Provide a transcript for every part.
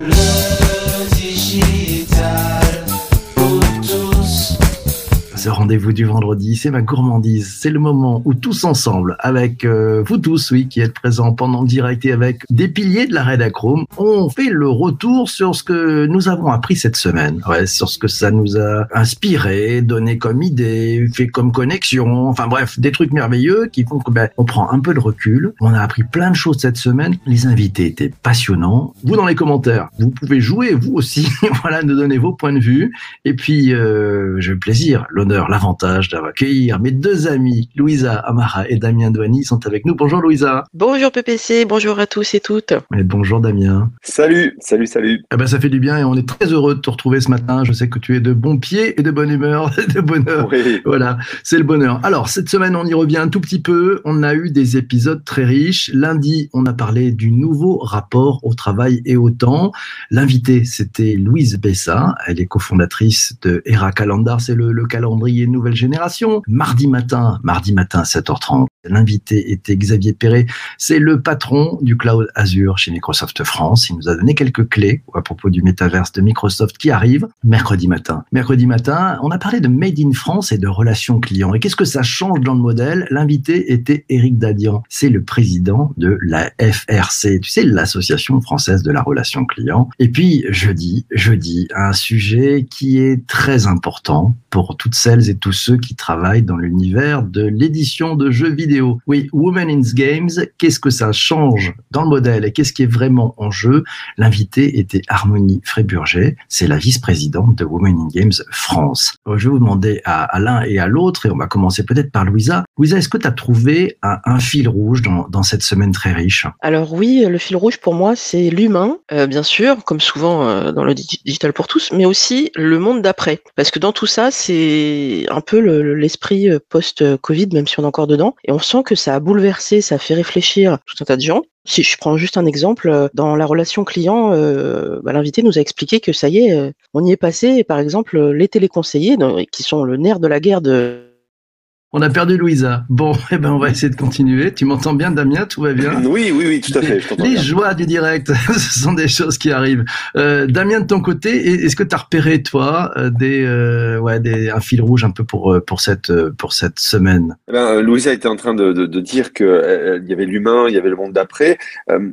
Le ce rendez-vous du vendredi, c'est ma gourmandise. C'est le moment où tous ensemble, avec euh, vous tous, oui, qui êtes présents pendant le direct et avec des piliers de la Redachrome, on fait le retour sur ce que nous avons appris cette semaine. Ouais, sur ce que ça nous a inspiré, donné comme idée, fait comme connexion. Enfin bref, des trucs merveilleux qui font que ben, prend un peu de recul. On a appris plein de choses cette semaine. Les invités étaient passionnants. Vous dans les commentaires, vous pouvez jouer vous aussi. voilà, nous donner vos points de vue. Et puis, euh, j'ai plaisir, l'honneur l'avantage d'accueillir mes deux amis, Louisa Amara et Damien Douani, sont avec nous. Bonjour Louisa. Bonjour PPC, bonjour à tous et toutes. Et bonjour Damien. Salut, salut, salut. Eh ben, ça fait du bien et on est très heureux de te retrouver ce matin. Je sais que tu es de bon pied et de bonne humeur, de bonheur. Oui. Voilà, c'est le bonheur. Alors, cette semaine, on y revient un tout petit peu. On a eu des épisodes très riches. Lundi, on a parlé du nouveau rapport au travail et au temps. L'invité, c'était Louise Bessa. Elle est cofondatrice de Era Calendar. C'est le, le calendrier Nouvelle Génération. Mardi matin, mardi matin 7h30, l'invité était Xavier Perret. C'est le patron du cloud Azure chez Microsoft France. Il nous a donné quelques clés à propos du métaverse de Microsoft qui arrive mercredi matin. Mercredi matin, on a parlé de Made in France et de relations clients. Et qu'est-ce que ça change dans le modèle? L'invité était Eric Dadian. C'est le président de la FRC, tu sais, l'Association française de la relation client. Et puis, jeudi, jeudi, un sujet qui est très important pour toutes celles et tous ceux qui travaillent dans l'univers de l'édition de jeux vidéo. Oui, Women in Games, qu'est-ce que ça change dans le modèle et qu'est-ce qui est vraiment en jeu? L'invité était Harmonie Fréburger, c'est la vice-présidente de Women in Games France. Euh, je vais vous demander à, l'un et à l'autre, et on va commencer peut-être par Louisa. Louisa, est-ce que tu as trouvé un, fil rouge dans, cette semaine très riche? Alors oui, le fil rouge pour moi, c'est l'humain, euh, bien sûr, comme souvent euh, dans le digital pour tous, mais aussi le monde d'après. Parce que dans tout ça, c'est un peu l'esprit post-Covid, même si on est encore dedans. Et on sent que ça a bouleversé, ça a fait réfléchir tout un tas de gens. Si je prends juste un exemple, dans la relation client, bah, l'invité nous a expliqué que ça y est, on y est passé. par exemple, les téléconseillers, qui sont le nerf de la guerre de on a perdu Louisa. Bon, eh ben on va essayer de continuer. Tu m'entends bien, Damien? Tout va bien? Oui, oui, oui, tout à fait. les joies du direct, ce sont des choses qui arrivent. Euh, Damien, de ton côté, est-ce que tu as repéré toi euh, des, euh, ouais, des, un fil rouge un peu pour pour cette pour cette semaine? Eh ben, Louisa était en train de, de, de dire que il y avait l'humain, il y avait le monde d'après.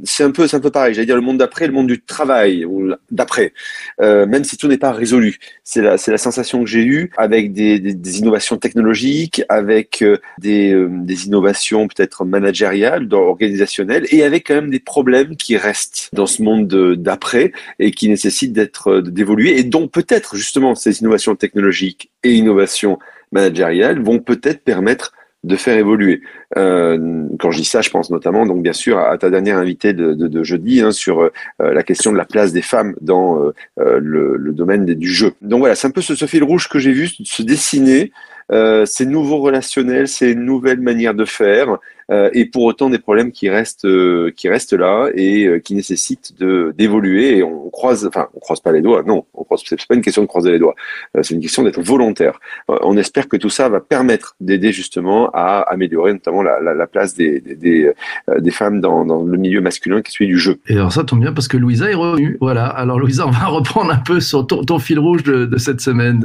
c'est un peu un peu pareil. J'allais dire le monde d'après, le monde du travail ou d'après. même si tout n'est pas résolu, c'est la la sensation que j'ai eue avec des, des, des innovations technologiques, avec avec euh, des, euh, des innovations peut-être managériales, organisationnelles, et avec quand même des problèmes qui restent dans ce monde d'après et qui nécessitent d'être euh, d'évoluer, et dont peut-être justement ces innovations technologiques et innovations managériales vont peut-être permettre de faire évoluer. Quand je dis ça, je pense notamment, donc bien sûr, à ta dernière invitée de, jeudi hein, sur la question de la place des femmes dans le, domaine du jeu. Donc voilà, c'est un peu ce, fil rouge que j'ai vu se dessiner euh, ces nouveaux relationnels, ces nouvelles manières de faire, et pour autant des problèmes qui restent euh, qui restent là et euh, qui nécessitent de d'évoluer. Et on croise enfin on croise pas les doigts. Non on croise c'est pas une question de croiser les doigts. C'est une question d'être volontaire. On espère que tout ça va permettre d'aider justement à améliorer notamment la, la, la place des des, des, femmes dans, dans, le milieu masculin qui est celui du jeu. Et alors ça tombe bien parce que Louisa est revenue. Voilà. Alors Louisa on va reprendre un peu sur ton, ton fil rouge de, de cette semaine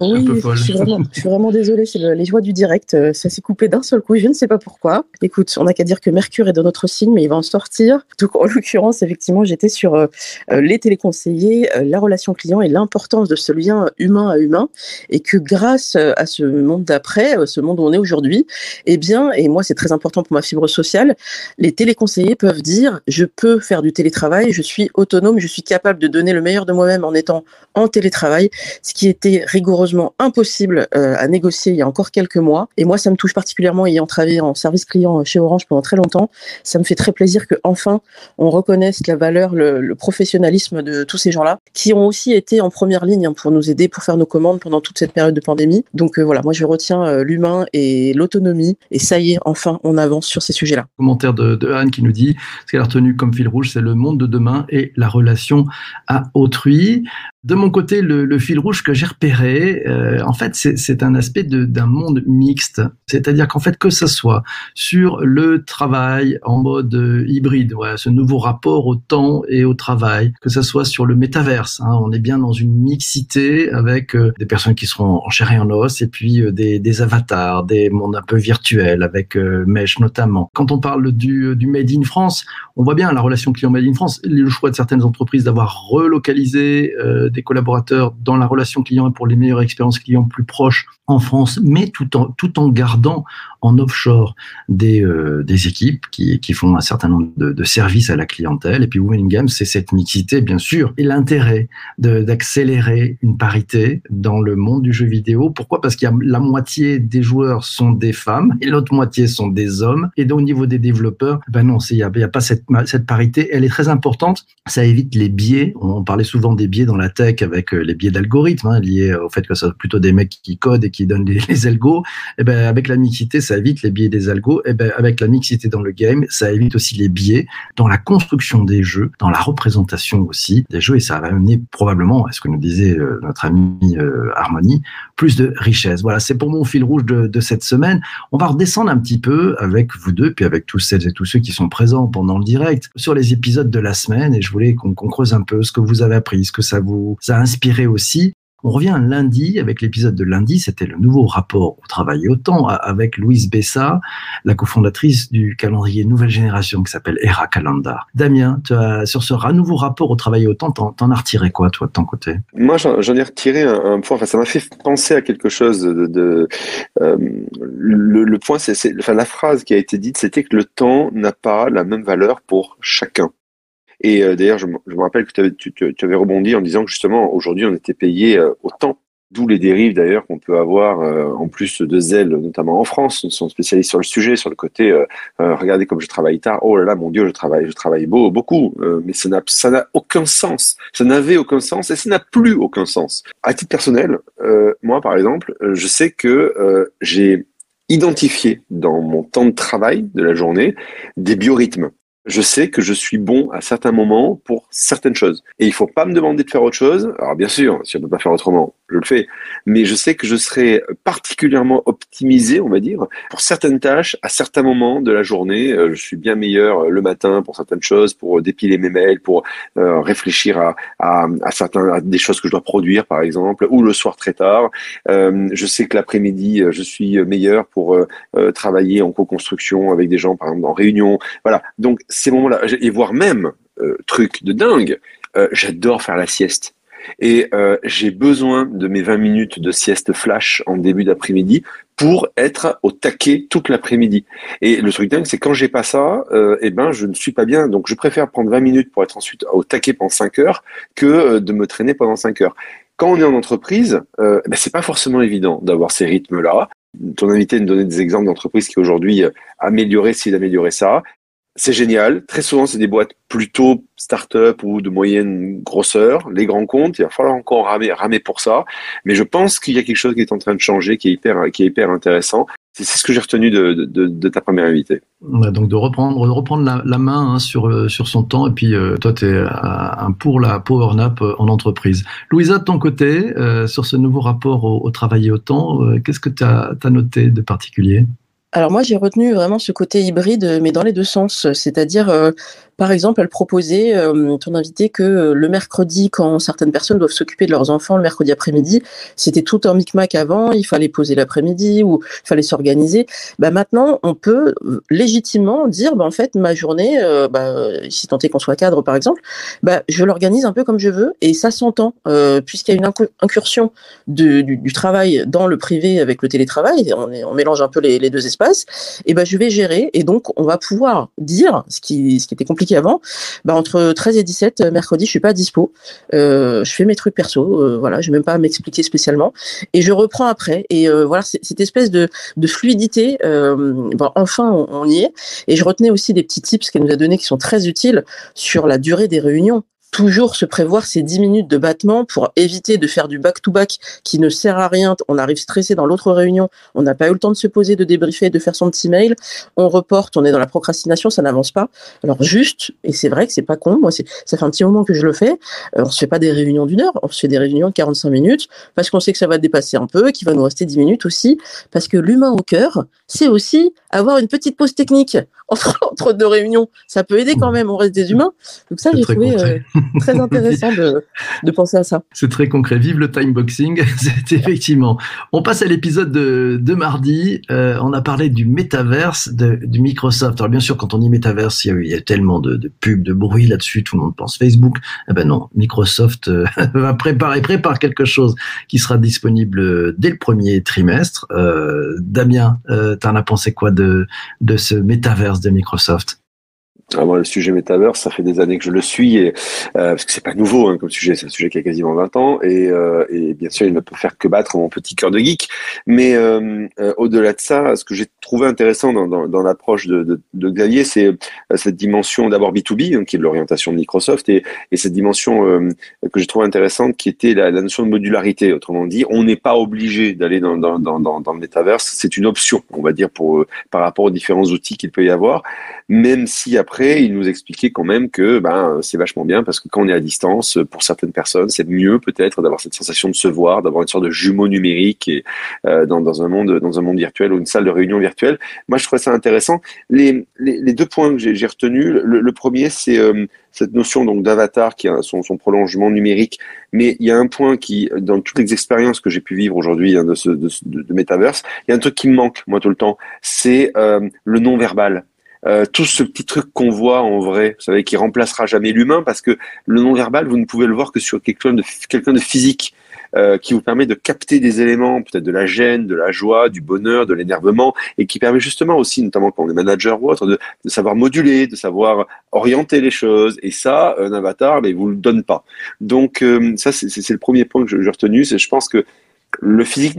oui, un peu Je suis vraiment, je suis vraiment désolée c'est les joies du direct. Ça s'est coupé d'un seul coup je ne sais pas pourquoi écoute, on n'a qu'à dire que Mercure est dans notre signe, mais il va en sortir. Donc, en l'occurrence, effectivement, j'étais sur euh, euh, les téléconseillers, euh, la relation client et l'importance de ce lien humain à humain. Et que grâce à ce monde d'après, ce monde où on est aujourd'hui, eh bien, et moi, c'est très important pour ma fibre sociale, les téléconseillers peuvent dire, je peux faire du télétravail, je suis autonome, je suis capable de donner le meilleur de moi-même en étant en télétravail, ce qui était rigoureusement impossible à négocier il y a encore quelques mois. Et moi, ça me touche particulièrement ayant travaillé en service client chez Orange pendant très longtemps. Ça me fait très plaisir que enfin on reconnaisse la valeur, le, professionnalisme de tous ces gens-là, qui ont aussi été en première ligne hein, pour nous aider, pour faire nos commandes pendant toute cette période de pandémie. Donc euh, voilà, moi je retiens euh, l'humain et l'autonomie. Et ça y est, enfin on avance sur ces sujets-là. Commentaire de, de, Anne qui nous dit ce qu'elle a retenu comme fil rouge, c'est le monde de demain et la relation à autrui. De mon côté, le, fil rouge que j'ai repéré, euh, en fait, c'est un aspect d'un monde mixte. C'est-à-dire qu'en fait, que ce soit sur le travail en mode euh, hybride, ouais, ce nouveau rapport au temps et au travail, que ça soit sur le métaverse. Hein, on est bien dans une mixité avec euh, des personnes qui seront en chair et en os et puis euh, des, des, avatars, des mondes un peu virtuels avec Mesh notamment. Quand on parle du, du Made in France, on voit bien la relation client Made in France, le choix de certaines entreprises d'avoir relocalisé des collaborateurs dans la relation client et pour les meilleures expériences clients plus proches en France, mais tout en, tout en gardant en offshore des, euh, des équipes qui, qui font un certain nombre de, services à la clientèle. Et puis Women Games, c'est cette mixité, bien sûr, et l'intérêt d'accélérer une parité dans le monde du jeu vidéo. Pourquoi? Parce qu'il y a la moitié des joueurs sont des femmes et l'autre moitié sont des hommes. Et donc, au niveau des développeurs, ben non, il n'y a, pas cette, cette parité. Elle est très importante. Ça évite les biais. On parlait souvent des biais dans la tech avec euh, les biais d'algorithmes hein, liés au fait que ça plutôt des mecs qui codent et qui donnent les, les algos. Et eh ben avec la mixité, ça évite les biais des algos. Et eh ben avec la mixité dans le game, ça évite aussi les biais dans la construction des jeux, dans la représentation aussi des jeux. Et ça va amener probablement, est ce que nous disait euh, notre ami euh, Harmonie, plus de richesse. Voilà, c'est pour mon fil rouge de, de, cette semaine. On va redescendre un petit peu avec vous deux, puis avec tous celles et tous ceux qui sont présents pendant le direct sur les épisodes de la semaine. Et je voulais qu'on creuse un peu ce que vous avez appris, ce que ça vous a inspiré aussi. On revient lundi avec l'épisode de lundi, c'était le nouveau rapport au travail au temps avec Louise Bessa, la cofondatrice du calendrier Nouvelle Génération qui s'appelle Era Calendar. Damien, sur ce nouveau rapport au travail au temps, t'en, as retiré quoi toi de ton côté? Moi j'en, ai retiré un, point, enfin, ça m'a fait penser à quelque chose de... Euh, le, point, c'est, enfin, la phrase qui a été dite, c'était que le temps n'a pas la même valeur pour chacun. Et euh, d'ailleurs, je, me rappelle que tu, tu, avais rebondi en disant que justement, aujourd'hui, on était payé euh, autant. D'où les dérives d'ailleurs qu'on peut avoir euh, en plus de zèle, notamment en France. Nous sommes spécialistes sur le sujet, sur le côté regardez comme je travaille tard. Oh là là, mon Dieu, je travaille, je travaille beau, beaucoup. mais ça n'a, ça n'a aucun sens. Ça n'avait aucun sens et ça n'a plus aucun sens. À titre personnel, moi par exemple, je sais que j'ai identifié dans mon temps de travail de la journée des biorhythmes je sais que je suis bon à certains moments pour certaines choses. Et il faut pas me demander de faire autre chose. Alors bien sûr, si on ne peut pas faire autrement, je le fais. Mais je sais que je serai particulièrement optimisé, on va dire, pour certaines tâches à certains moments de la journée. Euh, je suis bien meilleur euh, le matin pour certaines choses, pour dépiler mes mails, pour euh, réfléchir à, à, à, certains, à des choses que je dois produire, par exemple, ou le soir très tard. Euh, je sais que l'après-midi, je suis meilleur pour euh, travailler en co-construction avec des gens, par exemple, en réunion. Voilà. Donc ces moments-là, et voire même euh, truc de dingue, euh, j'adore faire la sieste. Et euh, j'ai besoin de mes 20 minutes de sieste flash en début d'après-midi pour être au taquet toute l'après-midi. Et le truc dingue, c'est quand j'ai pas ça, euh, eh ben je ne suis pas bien. Donc je préfère prendre 20 minutes pour être ensuite au taquet pendant 5 heures que de me traîner pendant 5 heures. Quand on est en entreprise, euh, ben, c'est pas forcément évident d'avoir ces rythmes-là. Ton invité nous donnait des exemples d'entreprises qui aujourd'hui amélioreraient s'il améliorait ça c'est génial. Très souvent, c'est des boîtes plutôt start-up ou de moyenne grosseur. Les grands comptes, il va falloir encore ramer, ramer pour ça. Mais je pense qu'il y a quelque chose qui est en train de changer, qui est hyper, qui est hyper intéressant. C'est ce que j'ai retenu de, de, ta première invitée. donc de reprendre, reprendre la, main hein, sur, euh, sur son temps. Et puis euh, toi, tu es un pour la power nap euh, en entreprise. Louisa, de ton côté, sur ce nouveau rapport au, travail et au temps, qu'est-ce que tu as noté de particulier? Alors moi, j'ai retenu vraiment ce côté hybride, mais dans les deux sens. C'est-à-dire, euh, par exemple, elle proposait, euh, ton invité, que euh, le mercredi, quand certaines personnes doivent s'occuper de leurs enfants le mercredi après-midi, c'était tout un micmac avant, il fallait poser l'après-midi ou il fallait s'organiser. Bah, maintenant, on peut euh, légitimement dire, bah, en fait, ma journée, bah, si tant est qu'on soit cadre, par exemple, bah, je l'organise un peu comme je veux et ça s'entend, puisqu'il y a une incursion du, travail dans le privé avec le télétravail, on, mélange un peu les deux espaces, et bah, je vais gérer et donc on va pouvoir dire, ce qui, ce qui était compliqué avant, bah, entre 13 et 17, euh, mercredi, je suis pas dispo. Euh, je fais mes trucs perso, euh, voilà, je vais même pas m'expliquer spécialement. Et je reprends après. Et voilà, cette espèce de, de fluidité, enfin, on, y est. Et je retenais aussi des petits tips qu'elle nous a donnés qui sont très utiles sur la durée des réunions toujours se prévoir ces 10 minutes de battement pour éviter de faire du back-to-back qui ne sert à rien. On arrive stressé dans l'autre réunion, on n'a pas eu le temps de se poser, de débriefer, de faire son petit mail. On reporte, on est dans la procrastination, ça n'avance pas. Alors juste, et c'est vrai que c'est pas con, moi ça fait un petit moment que je le fais, euh, on se fait pas des réunions d'une heure, on se fait des réunions de 45 minutes parce qu'on sait que ça va dépasser un peu, qu'il va nous rester 10 minutes aussi, parce que l'humain au cœur, c'est aussi avoir une petite pause technique entre, entre deux réunions. Ça peut aider quand même, on reste des humains. Donc ça, j'ai trouvé très intéressant de, de, penser à ça. C'est très concret. Vive le timeboxing. C'est effectivement. On passe à l'épisode de, de, mardi. Euh, on a parlé du métaverse de, Microsoft. Alors bien sûr, quand on dit métaverse, il y a, il y a tellement de, de pubs, de bruit là-dessus. Tout le monde pense Facebook. Eh ben non, Microsoft euh, va préparer, prépare quelque chose qui sera disponible dès le premier trimestre. Euh, Damien, euh, t'en as pensé quoi de, de ce métaverse de Microsoft? Le sujet Metaverse, ça fait des années que je le suis, et, euh, parce que c'est pas nouveau hein, comme sujet, c'est un sujet qui a quasiment 20 ans, et, euh, et, bien sûr, il ne peut faire que battre mon petit cœur de geek. Mais euh, au-delà de ça, ce que j'ai trouvé intéressant dans, dans, l'approche de, de, Xavier, c'est cette dimension d'abord B2B, hein, qui est l'orientation de Microsoft, et, et cette dimension que j'ai trouvé intéressante, qui était la, la, notion de modularité. Autrement dit, on n'est pas obligé d'aller dans, dans, dans, le Metaverse, c'est une option, on va dire, pour par rapport aux différents outils qu'il peut y avoir, même si après il nous expliquait quand même que ben, c'est vachement bien parce que quand on est à distance, pour certaines personnes, c'est mieux peut-être d'avoir cette sensation de se voir, d'avoir une sorte de jumeau numérique euh, dans, un monde, virtuel ou une salle de réunion virtuelle. Moi, je trouvais ça intéressant. Les, deux points que j'ai retenus, le, premier, c'est euh, cette notion d'avatar qui a son, prolongement numérique. Mais il y a un point qui, dans toutes les expériences que j'ai pu vivre aujourd'hui hein, de Metaverse, il y a un truc qui me manque, moi, tout le temps, c'est euh, le non-verbal. Euh, tout ce petit truc qu'on voit en vrai, vous savez, qui remplacera jamais l'humain, parce que le non-verbal, vous ne pouvez le voir que sur quelqu'un de, quelqu'un de physique. Euh, qui vous permet de capter des éléments, peut-être de la gêne, de la joie, du bonheur, de l'énervement, et qui permet justement aussi, notamment quand on est manager ou autre, de, de savoir moduler, de savoir orienter les choses. Et ça, un avatar, mais ben, vous le donne pas. Donc euh, ça, c'est le premier point que j'ai retenu. C'est je pense que le physique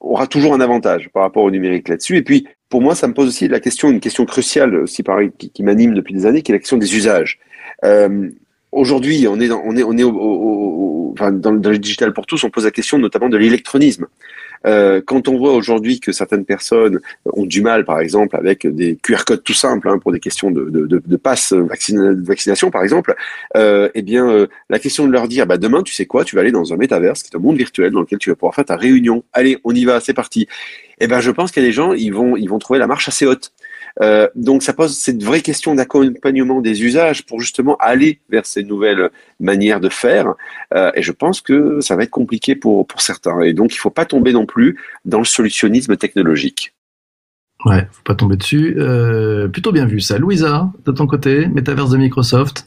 aura toujours un avantage par rapport au numérique là-dessus. Et puis, pour moi, ça me pose aussi la question, une question cruciale aussi pareil, qui, qui m'anime depuis des années, qui est la question des usages. Euh, Aujourd'hui, on est dans, on est, on est au, au, au, enfin, dans, le digital pour tous, on pose la question notamment de l'électronisme. Euh, quand on voit aujourd'hui que certaines personnes ont du mal, par exemple, avec des QR codes tout simples hein, pour des questions de, de, de, passe vaccination, par exemple, euh, eh bien, euh, la question de leur dire, bah, demain, tu sais quoi, tu vas aller dans un métaverse, qui est un monde virtuel dans lequel tu vas pouvoir faire ta réunion. Allez, on y va, c'est parti. Eh ben, je pense qu'il y a des gens, ils vont, ils vont trouver la marche assez haute. Euh, donc ça pose cette vraie question d'accompagnement des usages pour justement aller vers ces nouvelles manières de faire. Euh, et je pense que ça va être compliqué pour, pour certains. Et donc il ne faut pas tomber non plus dans le solutionnisme technologique. Ouais, faut pas tomber dessus. Euh, plutôt bien vu ça. Louisa, de ton côté, métaverse de Microsoft.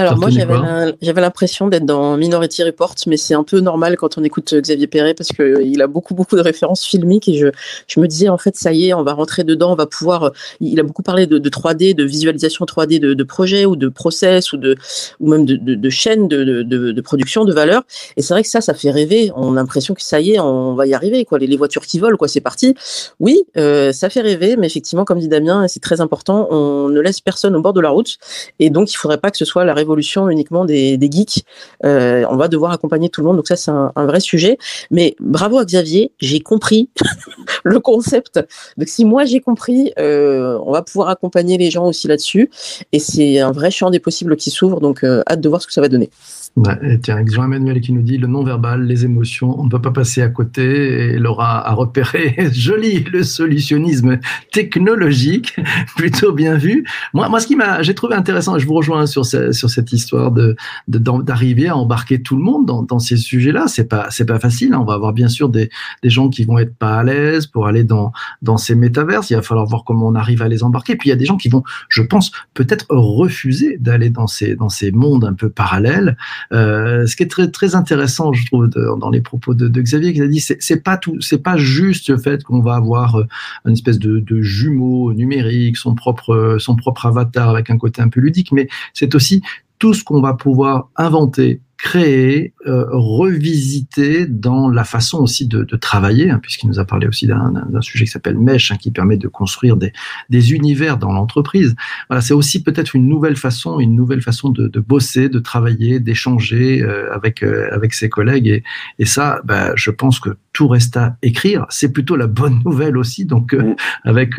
Alors moi j'avais l'impression d'être dans Minority Report, mais c'est un peu normal quand on écoute Xavier Perret parce que euh, a beaucoup beaucoup de références filmiques et je, je me disais en fait ça y est on va rentrer dedans, on va pouvoir. Euh, il a beaucoup parlé de, de 3D, de visualisation 3D de, de projets ou de process ou de ou même de, chaînes de, production de valeur. Et c'est vrai que ça ça fait rêver. On a l'impression que ça y est on va y arriver quoi. Les, les voitures qui volent quoi c'est parti. Oui euh, ça fait rêver, mais effectivement comme dit Damien c'est très important, on ne laisse personne au bord de la route et donc il faudrait pas que ce soit la révolution uniquement des, geeks. Euh, on va devoir accompagner tout le monde, donc ça c'est un, vrai sujet. Mais bravo à Xavier, j'ai compris le concept. Donc si moi j'ai compris, euh, on va pouvoir accompagner les gens aussi là-dessus. Et c'est un vrai champ des possibles qui s'ouvre, donc euh, hâte de voir ce que ça va donner. Ouais, tiens, Jean-Emmanuel qui nous dit le non-verbal, les émotions, on ne peut pas passer à côté. Laura a repéré, joli, le solutionnisme technologique, plutôt bien vu. Moi, moi ce qui m'a, j'ai trouvé intéressant, je vous rejoins sur, ce, cette histoire de, d'arriver à embarquer tout le monde dans, dans ces sujets-là. C'est pas, c'est pas facile. Hein. On va avoir bien sûr des, des gens qui vont être pas à l'aise pour aller dans, dans ces métaverses. Il va falloir voir comment on arrive à les embarquer. Puis il y a des gens qui vont, je pense, peut-être refuser d'aller dans ces, dans ces mondes un peu parallèles. Euh, ce qui est très très intéressant, je trouve, dans les propos de, de, Xavier, qui a dit, c'est pas tout, c'est pas juste le fait qu'on va avoir euh, une espèce de, de, jumeau numérique, son propre son propre avatar avec un côté un peu ludique, mais c'est aussi tout ce qu'on va pouvoir inventer créer, euh, revisiter dans la façon aussi de, de travailler, hein, puisqu'il nous a parlé aussi d'un sujet qui s'appelle Mesh, hein, qui permet de construire des, des univers dans l'entreprise. Voilà, c'est aussi peut-être une nouvelle façon, une nouvelle façon de, de bosser, de travailler, d'échanger euh, avec euh, avec ses collègues. Et, et ça, bah, je pense que tout reste à écrire. C'est plutôt la bonne nouvelle aussi. Donc, euh, avec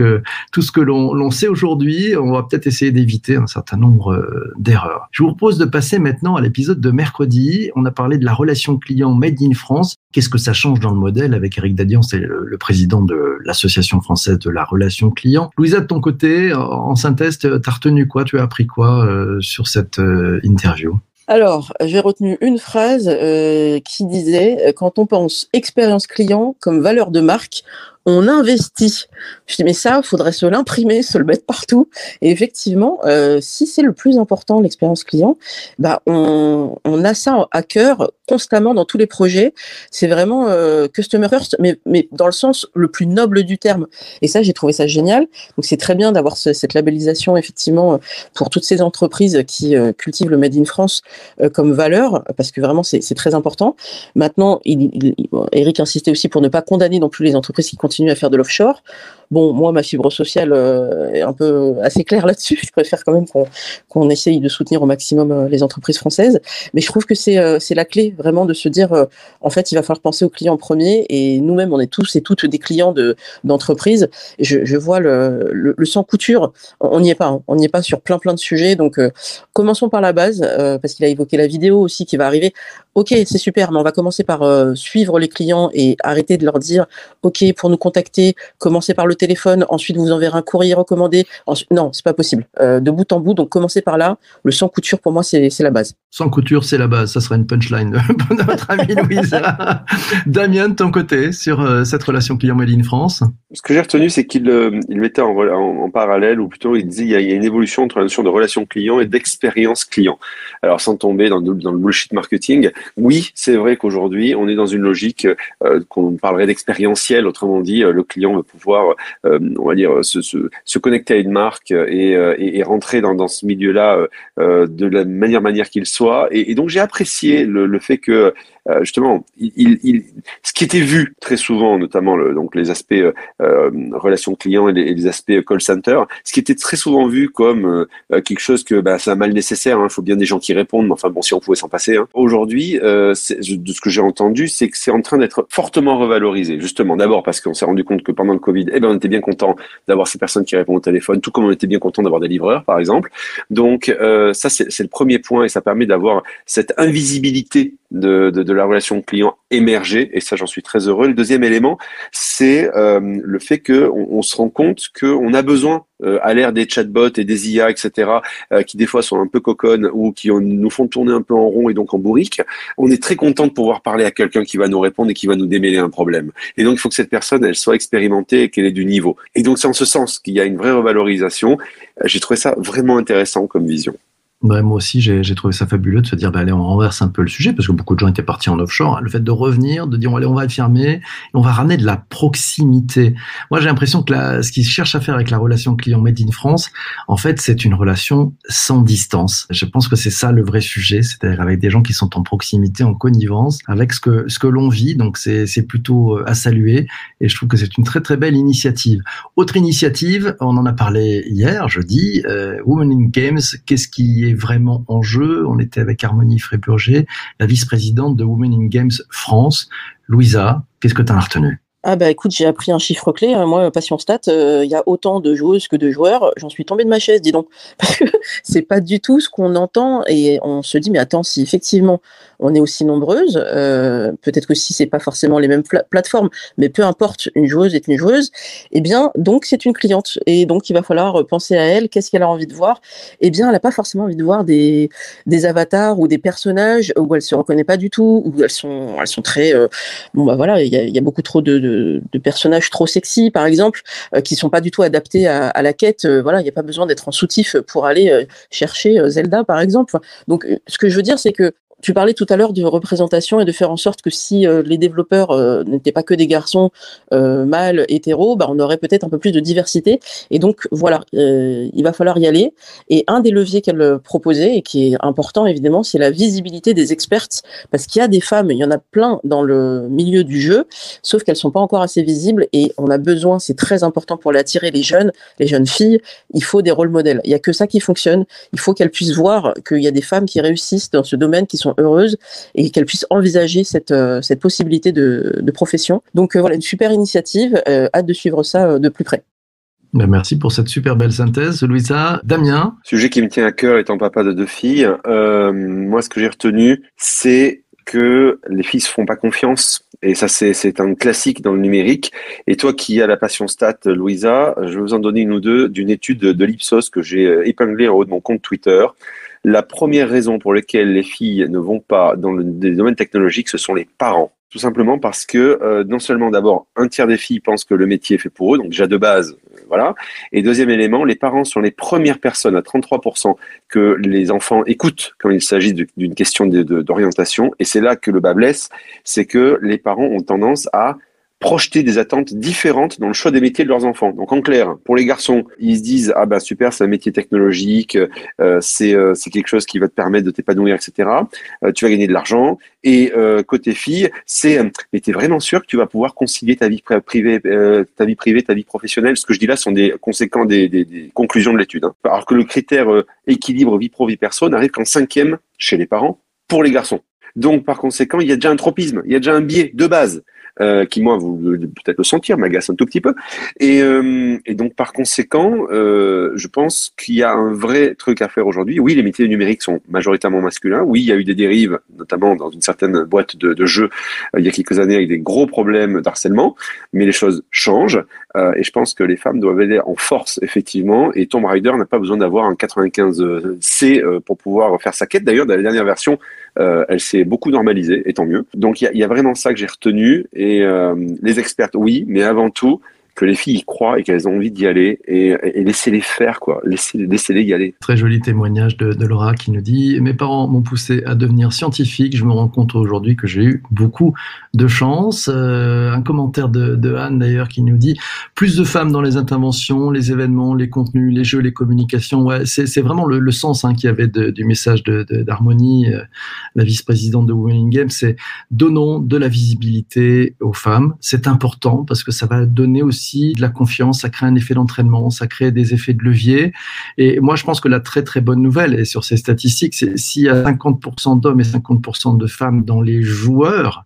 tout ce que l'on sait aujourd'hui, on va peut-être essayer d'éviter un certain nombre d'erreurs. Je vous propose de passer maintenant à l'épisode de mercredi. On a parlé de la relation client Made in France. Qu'est-ce que ça change dans le modèle avec Eric Dadian, c'est le, président de l'Association française de la relation client. Louisa, de ton côté, en synthèse, t'as retenu quoi? Tu as appris quoi euh, sur cette euh, interview? Alors, j'ai retenu une phrase euh, qui disait quand on pense expérience client comme valeur de marque, on investit. Je dis mais ça, faudrait se l'imprimer, se le mettre partout. Et effectivement, euh, si c'est le plus important, l'expérience client, bah on, a ça à cœur constamment dans tous les projets. C'est vraiment euh, customer first, mais, dans le sens le plus noble du terme. Et ça, j'ai trouvé ça génial. Donc c'est très bien d'avoir ce, cette labellisation effectivement pour toutes ces entreprises qui euh, cultivent le Made in France euh, comme valeur, parce que vraiment c'est très important. Maintenant, il, Eric insistait aussi pour ne pas condamner non plus les entreprises qui continuent à faire de l'offshore. Bon, moi, ma fibre sociale euh, est un peu assez claire là-dessus. Je préfère quand même qu'on essaye de soutenir au maximum euh, les entreprises françaises. Mais je trouve que c'est euh, la clé vraiment de se dire, en fait, il va falloir penser aux clients premier. Et nous-mêmes, on est tous et toutes des clients d'entreprises. De, je, je, vois le, le, le, sans couture, on n'y est pas. Hein. On n'y est pas sur plein plein de sujets. Donc, commençons par la base, parce qu'il a évoqué la vidéo aussi qui va arriver. Ok, c'est super, mais on va commencer par suivre les clients et arrêter de leur dire, ok, pour nous contacter, commencez par le téléphone, ensuite vous enverrez un courrier recommandé. Ensuite, non, c'est pas possible. Euh, de bout en bout, donc commencez par là. Le sans couture, pour moi, c'est la base. Sans couture, c'est la base. Ça sera une punchline pour notre ami Louise. Damien, de ton côté, sur euh, cette relation client Made France Ce que j'ai retenu, c'est qu'il euh, il mettait en, en, parallèle, ou plutôt il disait qu'il y, a une évolution entre la notion de relation client et d'expérience client. Alors, sans tomber dans, dans le bullshit marketing, oui, c'est vrai qu'aujourd'hui, on est dans une logique qu'on parlerait d'expérientiel. Autrement dit, le client va pouvoir euh, on va dire, se, se, se, connecter à une marque et, euh, et, et rentrer dans, dans ce milieu-là euh, de la meilleure manière qu'il soit. Et, et donc j'ai apprécié le, le, fait que justement, il, il, ce qui était vu très souvent, notamment le, donc les aspects euh, relations clients et les, les, aspects call center, ce qui était très souvent vu comme quelque chose que bah, c'est un mal nécessaire. Il hein, faut bien des gens qui répondent. Mais enfin bon, si on pouvait s'en passer. Hein. Aujourd'hui, euh, de ce que j'ai entendu, c'est que c'est en train d'être fortement revalorisé. Justement, d'abord parce qu'on s'est rendu compte que pendant le Covid, eh ben, était bien content d'avoir ces personnes qui répondent au téléphone, tout comme on était bien content d'avoir des livreurs, par exemple. Donc euh, ça, c'est le premier point et ça permet d'avoir cette invisibilité de, de, la relation client émerger et ça, j'en suis très heureux. Le deuxième élément, c'est euh, le fait que on, on, se rend compte qu'on a besoin euh, à l'ère des chatbots et des IA, etc., euh, qui des fois sont un peu coconnes ou qui nous font tourner un peu en rond et donc en bourrique, on est très content de pouvoir parler à quelqu'un qui va nous répondre et qui va nous démêler un problème. Et donc, il faut que cette personne, elle soit expérimentée et qu'elle ait du niveau. Et donc, c'est en ce sens qu'il y a une vraie revalorisation. J'ai trouvé ça vraiment intéressant comme vision moi aussi, j'ai trouvé ça fabuleux de se dire, bah, allez, on renverse un peu le sujet, parce que beaucoup de gens étaient partis en offshore. Le fait de revenir, de dire, allez, on va affirmer, et on va ramener de la proximité. Moi, j'ai l'impression que la, ce qu'ils cherchent à faire avec la relation client Made in France, en fait, c'est une relation sans distance. Je pense que c'est ça le vrai sujet, c'est-à-dire avec des gens qui sont en proximité, en connivence, avec ce que, ce que l'on vit. Donc, c'est plutôt euh, à saluer, et je trouve que c'est une très, très belle initiative. Autre initiative, on en a parlé hier, jeudi, euh, Women in Games, qu'est-ce qui est vraiment en jeu. On était avec Harmonie Fréburger, la vice-présidente de Women in Games France. Louisa, qu'est-ce que tu as retenu? Ah bah écoute, j'ai appris un chiffre clé. Hein. Moi, passion stat, euh, il y a autant de joueuses que de joueurs. J'en suis tombée de ma chaise, dis donc, parce que c'est pas du tout ce qu'on entend et on se dit mais attends, si effectivement on est aussi nombreuses, euh, peut-être que si c'est pas forcément les mêmes plateformes, mais peu importe, une joueuse est une joueuse. Eh bien, donc c'est une cliente et donc il va falloir penser à elle. Qu'est-ce qu'elle a envie de voir? Eh bien, elle a pas forcément envie de voir des des avatars ou des personnages où elle se reconnaît pas du tout, où elles sont elles sont très euh, bon bah voilà, il y a, beaucoup trop de, personnages trop sexy, par exemple, euh, qui sont pas du tout adaptés à, la quête. Euh, voilà, il n'y a pas besoin d'être en soutif pour aller euh, chercher Zelda, par exemple. Donc, ce que je veux dire, c'est que Tu parlais tout à l'heure de représentation et de faire en sorte que si euh, les développeurs euh, n'étaient pas que des garçons euh, mâles, hétéros, bah, on aurait peut-être un peu plus de diversité. Et donc voilà, il va falloir y aller. Et un des leviers qu'elle proposait, et qui est important évidemment, c'est la visibilité des expertes, parce qu'il y a des femmes, il y en a plein dans le milieu du jeu, sauf qu'elles sont pas encore assez visibles. Et on a besoin, c'est très important pour attirer les jeunes, les jeunes filles, il faut des rôles modèles. Il n'y a que ça qui fonctionne. Il faut qu'elles puissent voir qu'il y a des femmes qui réussissent dans ce domaine, qui sont heureuse et qu'elle puisse envisager cette, euh, cette possibilité de, de profession. Donc euh, voilà, une super initiative. Euh, hâte de suivre ça de plus près. Ben, merci pour cette super belle synthèse, Louisa. Damien Sujet qui me tient à cœur étant papa de deux filles. Euh, moi, ce que j'ai retenu, c'est que les filles se font pas confiance. Et ça, c'est un classique dans le numérique. Et toi qui as la passion stat, Louisa, je vais vous en donner une ou deux d'une étude de l'Ipsos que j'ai épinglée en haut de mon compte Twitter. La première raison pour laquelle les filles ne vont pas dans le domaine technologique, ce sont les parents. Tout simplement parce que euh, non seulement d'abord un tiers des filles pensent que le métier est fait pour eux, donc déjà de base, euh, voilà. Et deuxième élément, les parents sont les premières personnes à 33% que les enfants écoutent quand il s'agit d'une question d'orientation. Et c'est là que le bas blesse, c'est que les parents ont tendance à projeter des attentes différentes dans le choix des métiers de leurs enfants. Donc en clair, pour les garçons, ils se disent ah ben super, c'est un métier technologique, euh, c'est euh, c'est quelque chose qui va te permettre de t'épanouir, etc. Euh, tu vas gagner de l'argent. Et euh, côté fille, c'est mais t'es vraiment sûr que tu vas pouvoir concilier ta vie privée, ta vie privée, ta vie professionnelle? Ce que je dis là sont des conséquents des, des, des conclusions de l'étude. Hein. Alors que le critère équilibre vie pro vie perso n'arrive qu'en cinquième chez les parents pour les garçons. Donc, par conséquent, il y a déjà un tropisme, il y a déjà un biais de base. Euh, qui moi, vous peut-être le sentir, m'agace un tout petit peu. Et, euh, donc par conséquent, euh, je pense qu'il y a un vrai truc à faire aujourd'hui. Oui, les métiers numériques sont majoritairement masculins. Oui, il y a eu des dérives, notamment dans une certaine boîte de, de jeux il y a quelques années avec des gros problèmes d'harcèlement, mais les choses changent. et je pense que les femmes doivent aller en force, effectivement. Et Tomb Raider n'a pas besoin d'avoir un 95C pour pouvoir faire sa quête. D'ailleurs, dans la dernière version, elle s'est beaucoup normalisée, et tant mieux. Donc il y a, vraiment ça que j'ai retenu. Et euh, les expertes, oui, mais avant tout, que les filles y croient et qu'elles ont envie d'y aller et, et laissez-les faire, quoi. Laissez, laissez-les y aller. Très joli témoignage de, de, Laura qui nous dit Mes parents m'ont poussé à devenir scientifique. Je me rends compte aujourd'hui que j'ai eu beaucoup de chance. Euh, un commentaire de, de Anne d'ailleurs qui nous dit Plus de femmes dans les interventions, les événements, les contenus, les jeux, les communications. Ouais, c'est, vraiment le, sens hein, qu'il y avait du message d'Harmonie, euh, la vice-présidente de Women in Games c'est donnons de la visibilité aux femmes. C'est important parce que ça va donner aussi de la confiance, ça crée un effet d'entraînement, ça crée des effets de levier. Et moi, je pense que la très très bonne nouvelle, sur ces statistiques, c'est s'il y a 50% d'hommes et 50% de femmes dans les joueurs,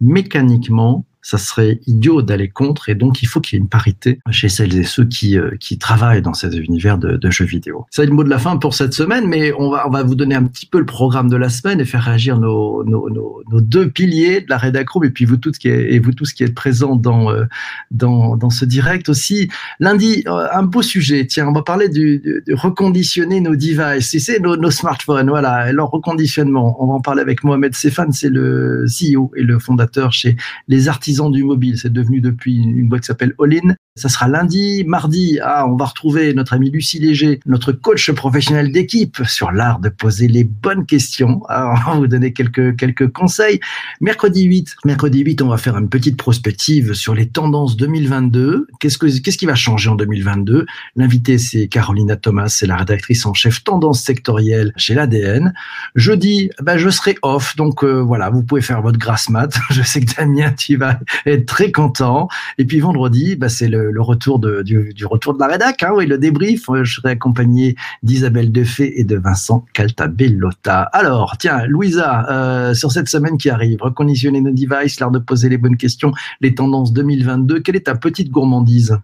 mécaniquement, ça serait idiot d'aller contre et donc il faut qu'il y ait une parité chez celles et ceux qui, euh, qui travaillent dans ces univers de, jeux vidéo. C'est le mot de la fin pour cette semaine, mais on va, on va vous donner un petit peu le programme de la semaine et faire réagir nos, nos, deux piliers de la Redacroom et puis vous tous qui et vous tous qui êtes présents dans, euh, dans, dans ce direct aussi. Lundi, euh, un beau sujet. Tiens, on va parler du, reconditionner nos devices, c'est nos, smartphones, voilà, leur reconditionnement. On va en parler avec Mohamed Sefan, c'est le CEO et le fondateur chez les artisans du mobile. C'est devenu depuis une boîte qui s'appelle All Ça sera lundi, mardi. Ah, on va retrouver notre ami Lucie Léger, notre coach professionnel d'équipe sur l'art de poser les bonnes questions. Ah, on va vous donner quelques, quelques conseils. Mercredi 8, mercredi 8, on va faire une petite prospective sur les tendances 2022. Qu'est-ce que, qu'est-ce qui va changer en 2022? L'invité, c'est Carolina Thomas, c'est la rédactrice en chef tendance sectorielle chez l'ADN. Jeudi, ben, je serai off. Donc, euh, voilà, vous pouvez faire votre grasse mat. Je sais que Damien, tu vas être très content. Et puis vendredi, bah, c'est le, le, retour de, du, du, retour de la rédac, hein, oui, le débrief. Je serai accompagné d'Isabelle Defay et de Vincent Caltabellota. Alors, tiens, Louisa, euh, sur cette semaine qui arrive, reconditionner nos devices, l'art de poser les bonnes questions, les tendances 2022, quelle est ta petite gourmandise?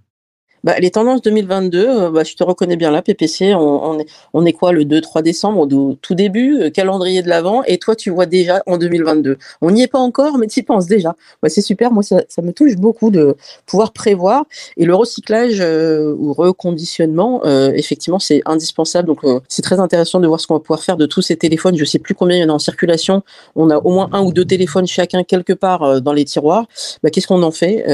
Bah, les tendances 2022, euh, bah, je te reconnais bien là, PPC, on, on, est, on est quoi le 2-3 décembre, au tout début, euh, calendrier de l'avant, et toi tu vois déjà en 2022. On n'y est pas encore, mais tu y penses déjà. Bah, c'est super, moi ça, ça, me touche beaucoup de pouvoir prévoir. Et le recyclage euh, ou reconditionnement, euh, effectivement, c'est indispensable. Donc euh, c'est très intéressant de voir ce qu'on va pouvoir faire de tous ces téléphones. Je sais plus combien il y en a en circulation. On a au moins un ou deux téléphones chacun quelque part dans les tiroirs. Bah, Qu'est-ce qu'on en fait?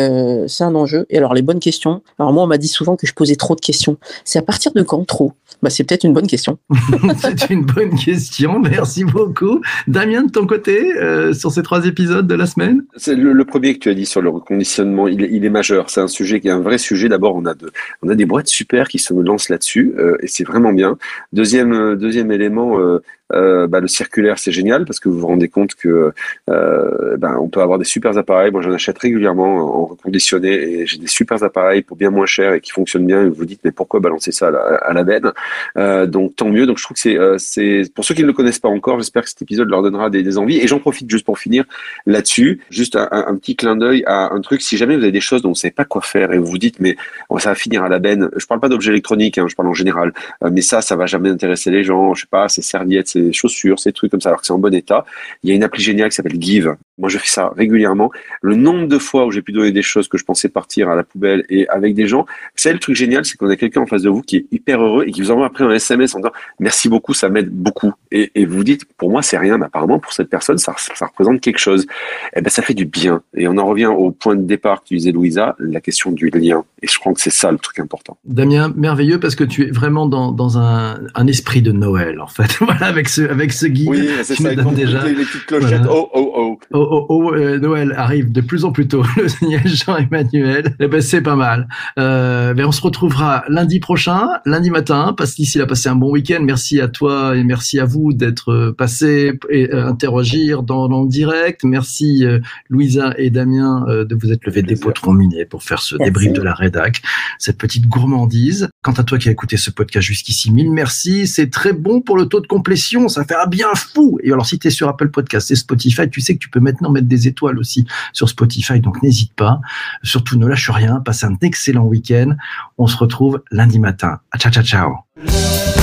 C'est un enjeu. Et alors les bonnes questions. Alors moi, m'a dit souvent que je posais trop de questions. C'est à partir de quand trop? Bah, C'est peut-être une bonne question. c'est une bonne question. Merci beaucoup. Damien, de ton côté, euh, sur ces trois épisodes de la semaine? C'est le, premier que tu as dit sur le reconditionnement. Il, il est majeur. C'est un sujet qui est un vrai sujet. D'abord, on a de, on a des boîtes super qui se lancent là-dessus euh, et c'est vraiment bien. Deuxième, euh, deuxième élément, euh, euh, bah, le circulaire, c'est génial parce que vous vous rendez compte que euh, ben, on peut avoir des super appareils. Moi, j'en achète régulièrement en reconditionné et j'ai des super appareils pour bien moins cher et qui fonctionnent bien. Et vous vous dites, mais pourquoi balancer ça à la, benne? Euh, Donc, tant mieux. Donc, je trouve que c'est, pour ceux qui ne le connaissent pas encore, j'espère que cet épisode leur donnera des, envies. Et j'en profite juste pour finir là-dessus, juste un, petit clin d'œil à un truc. Si jamais vous avez des choses dont vous ne savez pas quoi faire et vous vous dites, mais oh, ça va finir à la benne. Je parle pas d'objets électroniques, hein, je parle en général. Mais ça, ça va jamais intéresser les gens. Je sais pas, ces serviettes, ces chaussures, ces trucs comme ça, alors que c'est en bon état. Il y a une appli géniale qui s'appelle Give. Moi, je fais ça régulièrement. Le nombre de fois où j'ai pu donner des choses que je pensais partir à la poubelle et avec des gens, c'est le truc génial, c'est qu'on a quelqu'un en face de vous qui est hyper heureux et qui vous envoie après un SMS en disant merci beaucoup, ça m'aide beaucoup. Et, et, vous dites, pour moi, c'est rien, mais apparemment, pour cette personne, ça, ça représente quelque chose. Et eh ben, ça fait du bien. Et on en revient au point de départ que tu disais, Louisa, la question du lien. Et je crois que c'est ça le truc important. Damien, merveilleux parce que tu es vraiment dans, dans un, un esprit de Noël, en fait. voilà, avec ce, avec ce guide. Oui, c'est ça, déjà. Les, petites clochettes. Oh, oh, oh. Oh, oh, oh euh, Noël arrive de plus en plus tôt. Le signal Jean-Emmanuel. Eh ben, c'est pas mal. Euh, mais on se retrouvera lundi prochain, lundi matin, parce qu'ici, il a passé un bon week-end. Merci à toi et merci à vous d'être passé et euh, interagir dans, dans, le direct. Merci, euh, Louisa et Damien, euh, de vous être levés des potrons minés pour faire ce merci. débrief de la rédac, cette petite gourmandise. Quant à toi qui as écouté ce podcast jusqu'ici, mille merci. C'est très bon pour le taux de complétion. Ça fait un bien fou. Et alors, si tu es sur Apple Podcast et Spotify, tu sais que tu peux maintenant mettre des étoiles aussi sur Spotify. Donc, n'hésite pas. Surtout, ne lâche rien. Passe un excellent week-end. On se retrouve lundi matin. Ciao, ciao, ciao.